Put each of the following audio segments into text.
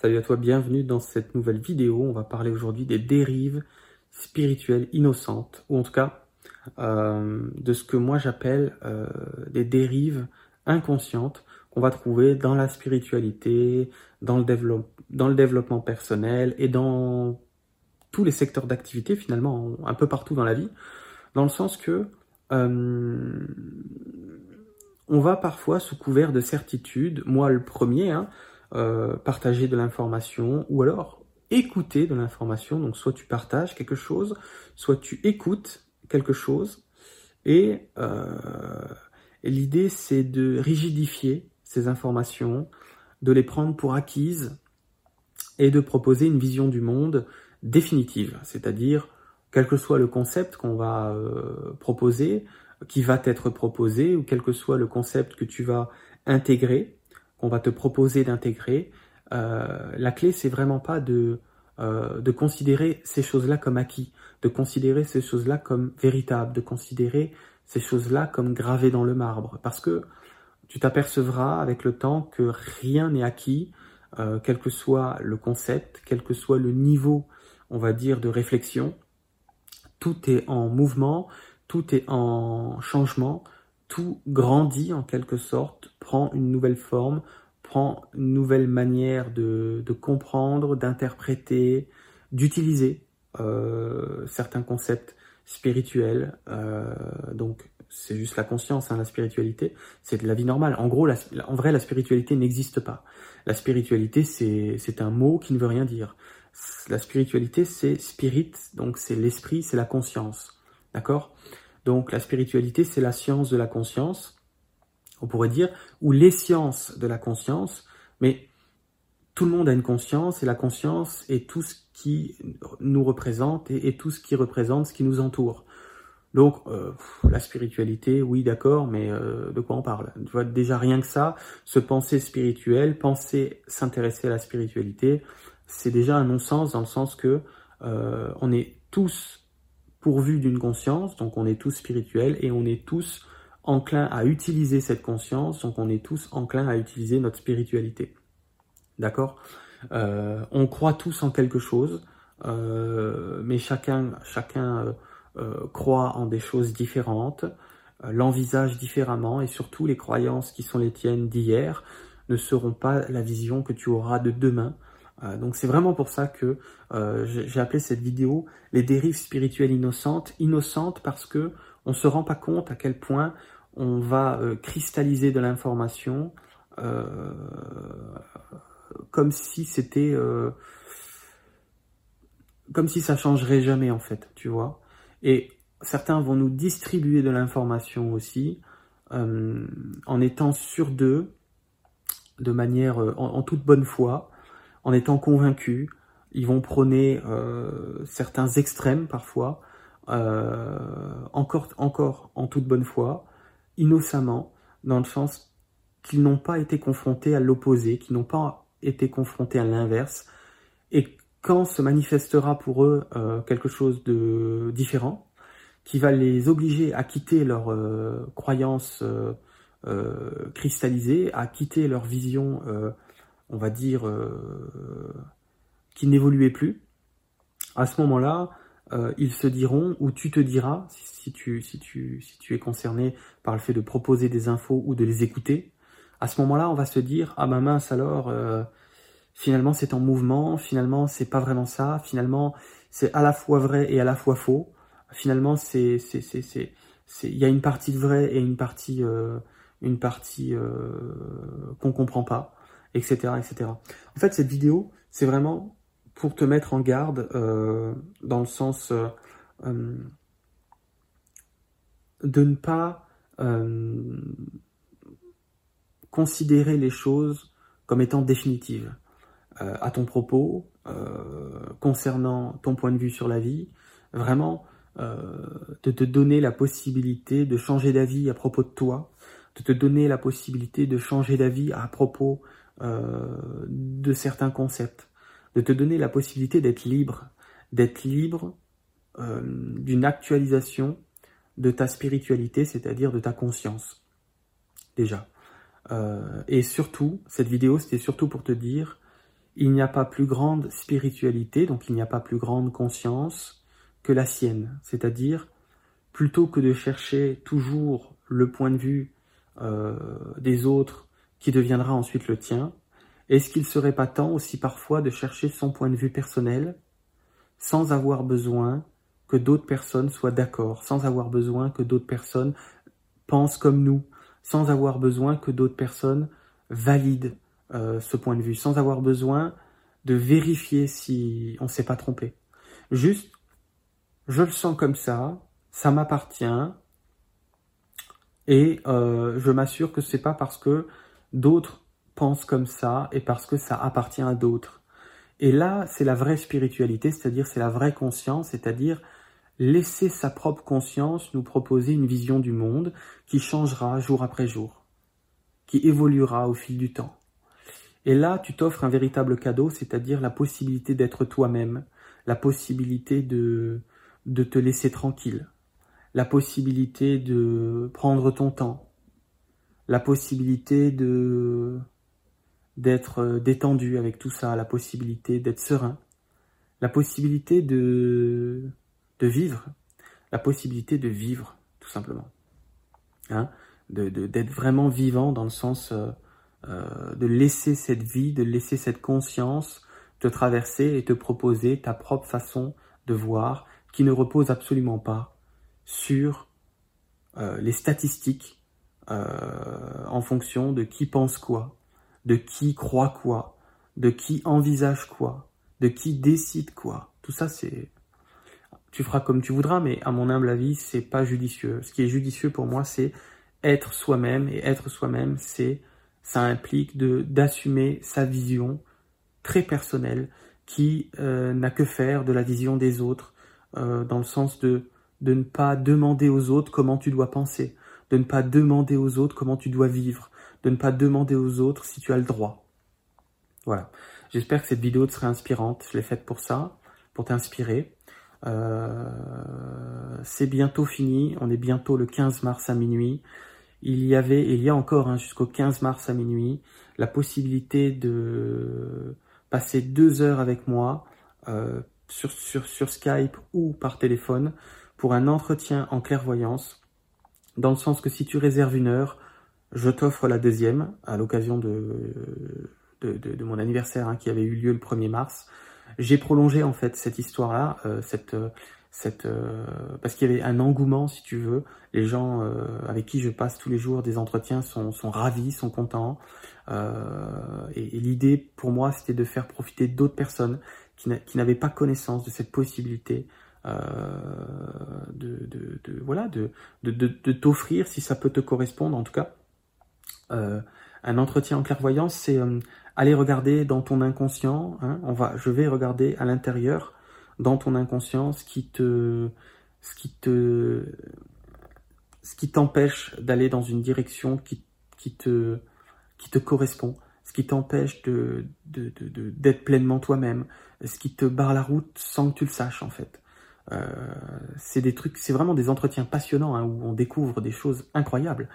Salut à toi, bienvenue dans cette nouvelle vidéo. On va parler aujourd'hui des dérives spirituelles innocentes, ou en tout cas euh, de ce que moi j'appelle euh, des dérives inconscientes qu'on va trouver dans la spiritualité, dans le, dans le développement personnel et dans tous les secteurs d'activité finalement, un peu partout dans la vie, dans le sens que euh, on va parfois sous couvert de certitude, moi le premier, hein, euh, partager de l'information ou alors écouter de l'information. Donc soit tu partages quelque chose, soit tu écoutes quelque chose. Et, euh, l'idée c'est de rigidifier ces informations, de les prendre pour acquises et de proposer une vision du monde définitive, c'est-à-dire quel que soit le concept qu'on va euh, proposer, qui va être proposé, ou quel que soit le concept que tu vas intégrer, qu'on va te proposer d'intégrer, euh, la clé, c'est vraiment pas de, euh, de considérer ces choses-là comme acquis, de considérer ces choses-là comme véritables, de considérer ces choses-là comme gravées dans le marbre. Parce que tu t'apercevras avec le temps que rien n'est acquis, euh, quel que soit le concept, quel que soit le niveau, on va dire, de réflexion. Tout est en mouvement, tout est en changement, tout grandit en quelque sorte, prend une nouvelle forme, prend une nouvelle manière de, comprendre, d'interpréter, d'utiliser euh, certains concepts spirituels. Euh, donc c'est juste la conscience, hein, la spiritualité, c'est de la vie normale. En gros, en vrai, la spiritualité n'existe pas. La spiritualité, c'est un mot qui ne veut rien dire. La spiritualité, c'est spirit, donc c'est l'esprit, c'est la conscience. D'accord? Donc la spiritualité, c'est la science de la conscience, on pourrait dire, ou les sciences de la conscience, mais tout le monde a une conscience, et la conscience est tout ce qui nous représente et, tout ce qui représente ce qui nous entoure. Donc, euh, la spiritualité, oui, d'accord, mais euh, de quoi on parle? Déjà rien que ça, se penser spirituel, penser s'intéresser à la spiritualité, c'est déjà un non-sens dans le sens que euh, on est tous pourvu d'une conscience, donc on est tous spirituels et on est tous enclins à utiliser cette conscience, donc on est tous enclins à utiliser notre spiritualité. D'accord? Euh, On croit tous en quelque chose, euh, mais chacun, chacun euh, croit en des choses différentes, l'envisage différemment, et surtout les croyances qui sont les tiennes d'hier ne seront pas la vision que tu auras de demain. Donc c'est vraiment pour ça que j'ai appelé cette vidéo les dérives spirituelles innocentes, innocentes parce que on se rend pas compte à quel point on va euh, cristalliser de l'information comme si c'était comme si ça changerait jamais en fait, tu vois. Et certains vont nous distribuer de l'information aussi en étant sûrs d'eux, de manière en toute bonne foi en étant convaincus. Ils vont prôner euh, certains extrêmes parfois, euh, encore, encore en toute bonne foi, innocemment, dans le sens qu'ils n'ont pas été confrontés à l'opposé, qu'ils n'ont pas été confrontés à l'inverse. Et quand se manifestera pour eux euh, quelque chose de différent, qui va les obliger à quitter leur croyance cristallisée, à quitter leur vision on va dire, euh, qui n'évoluait plus, à ce moment-là, euh, ils se diront, ou tu te diras, si, tu, si, tu, si tu es concerné par le fait de proposer des infos ou de les écouter, à ce moment-là, on va se dire, ah ma mince alors, euh, finalement c'est en mouvement, finalement c'est pas vraiment ça, finalement c'est à la fois vrai et à la fois faux, finalement c'est c'est c'est c'est il y a une partie de vrai et une partie une partie qu'on comprend pas etc., etc. En fait, cette vidéo, c'est vraiment pour te mettre en garde euh, dans le sens euh, euh, de ne pas considérer les choses comme étant définitives à ton propos, concernant ton point de vue sur la vie, vraiment de te donner la possibilité de changer d'avis à propos de toi, de te donner la possibilité de changer d'avis à propos de certains concepts, de te donner la possibilité d'être libre, d'être libre euh, d'une actualisation de ta spiritualité, c'est-à-dire de ta conscience, déjà. Euh, et surtout, cette vidéo, c'était surtout pour te dire, il n'y a pas plus grande spiritualité, donc il n'y a pas plus grande conscience que la sienne. C'est-à-dire, plutôt que de chercher toujours le point de vue euh, des autres qui deviendra ensuite le tien, est-ce qu'il serait pas temps aussi parfois de chercher son point de vue personnel sans avoir besoin que d'autres personnes soient d'accord, sans avoir besoin que d'autres personnes pensent comme nous, sans avoir besoin que d'autres personnes valident euh, ce point de vue, sans avoir besoin de vérifier si on ne s'est pas trompé. Juste, je le sens comme ça, ça m'appartient, et euh, je m'assure que c'est pas parce que d'autres comme ça et parce que ça appartient à d'autres. Et là, c'est la vraie spiritualité, c'est-à-dire c'est la vraie conscience, c'est-à-dire laisser sa propre conscience nous proposer une vision du monde qui changera jour après jour, qui évoluera au fil du temps. Et là, tu t'offres un véritable cadeau, c'est-à-dire la possibilité d'être toi-même, la possibilité de, de te laisser tranquille, la possibilité de prendre ton temps, la possibilité de d'être détendu avec tout ça, la possibilité d'être serein, la possibilité de vivre, la possibilité de vivre, tout simplement. Hein d'être vraiment vivant dans le sens euh, euh, de laisser cette vie, de laisser cette conscience te traverser et te proposer ta propre façon de voir qui ne repose absolument pas sur euh, les statistiques en fonction de qui pense quoi, de qui croit quoi, de qui envisage quoi, de qui décide quoi? Tout ça, c'est tu feras comme tu voudras, mais à mon humble avis, c'est pas judicieux. Ce qui est judicieux pour moi, c'est être soi-même, et être soi-même, c'est, ça implique d'assumer sa vision très personnelle, qui euh, n'a que faire de la vision des autres, euh, dans le sens de, de ne pas demander aux autres comment tu dois penser, de ne pas demander aux autres comment tu dois vivre, de ne pas demander aux autres si tu as le droit. Voilà. J'espère que cette vidéo te sera inspirante. Je l'ai faite pour ça, pour t'inspirer. Euh, c'est bientôt fini, on est bientôt le 15 mars à minuit. Il y avait, et il y a encore hein, jusqu'au 15 mars à minuit, la possibilité de passer deux heures avec moi euh, sur, Skype ou par téléphone pour un entretien en clairvoyance, dans le sens que si tu réserves une heure, je t'offre la deuxième à l'occasion de, de, mon anniversaire hein, qui avait eu lieu le 1er mars. J'ai prolongé en fait cette histoire-là, euh, cette, euh, cette, euh, parce qu'il y avait un engouement, si tu veux. Les gens avec qui je passe tous les jours des entretiens sont, sont ravis, sont contents. et, et l'idée pour moi, c'était de faire profiter d'autres personnes qui n'avaient pas connaissance de cette possibilité euh, de, de, t'offrir si ça peut te correspondre en tout cas euh, un entretien en clairvoyance c'est aller regarder dans ton inconscient. Hein, on va, je vais regarder à l'intérieur, dans ton inconscient, ce qui te, ce qui t'empêche d'aller dans une direction qui, te, correspond, ce qui t'empêche de, de, de, d'être pleinement toi-même, ce qui te barre la route sans que tu le saches en fait. Euh, c'est des trucs, c'est vraiment des entretiens passionnants hein, où on découvre des choses incroyables.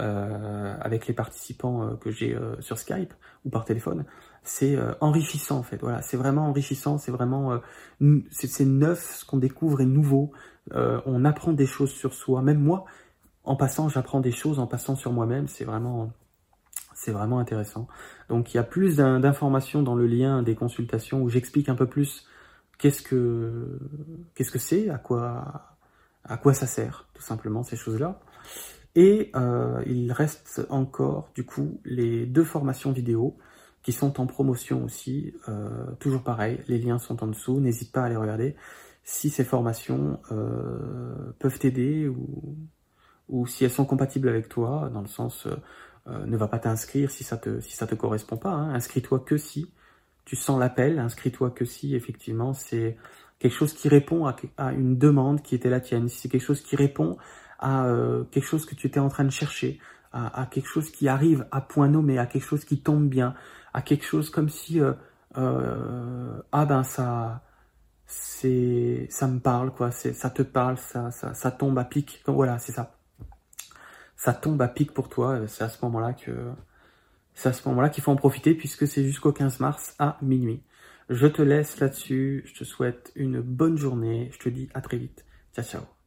Euh, avec les participants euh, que j'ai sur Skype ou par téléphone, c'est enrichissant en fait. Voilà, c'est vraiment enrichissant, c'est vraiment c'est neuf, ce qu'on découvre est nouveau. on apprend des choses sur soi. Même moi, en passant, j'apprends des choses en passant sur moi-même. C'est vraiment c'est vraiment intéressant. Donc il y a plus d'informations dans le lien des consultations où j'explique un peu plus qu'est-ce que qu'est-ce que c'est, à quoi à quoi ça sert, tout simplement ces choses-là. Et euh, il reste encore, du coup, les deux formations vidéo qui sont en promotion aussi. Euh, toujours pareil, les liens sont en dessous. N'hésite pas à les regarder si ces formations euh, peuvent t'aider ou, ou si elles sont compatibles avec toi, dans le sens ne va pas t'inscrire si ça te si ça te correspond pas. Hein. Inscris-toi que si tu sens l'appel. Inscris-toi que si effectivement c'est quelque chose qui répond à, une demande qui était la tienne. C'est quelque chose qui répond à euh, quelque chose que tu étais en train de chercher, à, quelque chose qui arrive à point nommé, à quelque chose qui tombe bien, à quelque chose comme si euh, euh, ah ben ça c'est ça me parle quoi, ça te parle, ça, ça tombe à pic, voilà c'est ça, ça tombe à pic pour toi, c'est à ce moment-là que c'est à ce moment-là qu'il faut en profiter puisque c'est jusqu'au 15 mars à minuit. Je te laisse là-dessus, je te souhaite une bonne journée, je te dis à très vite. Ciao ciao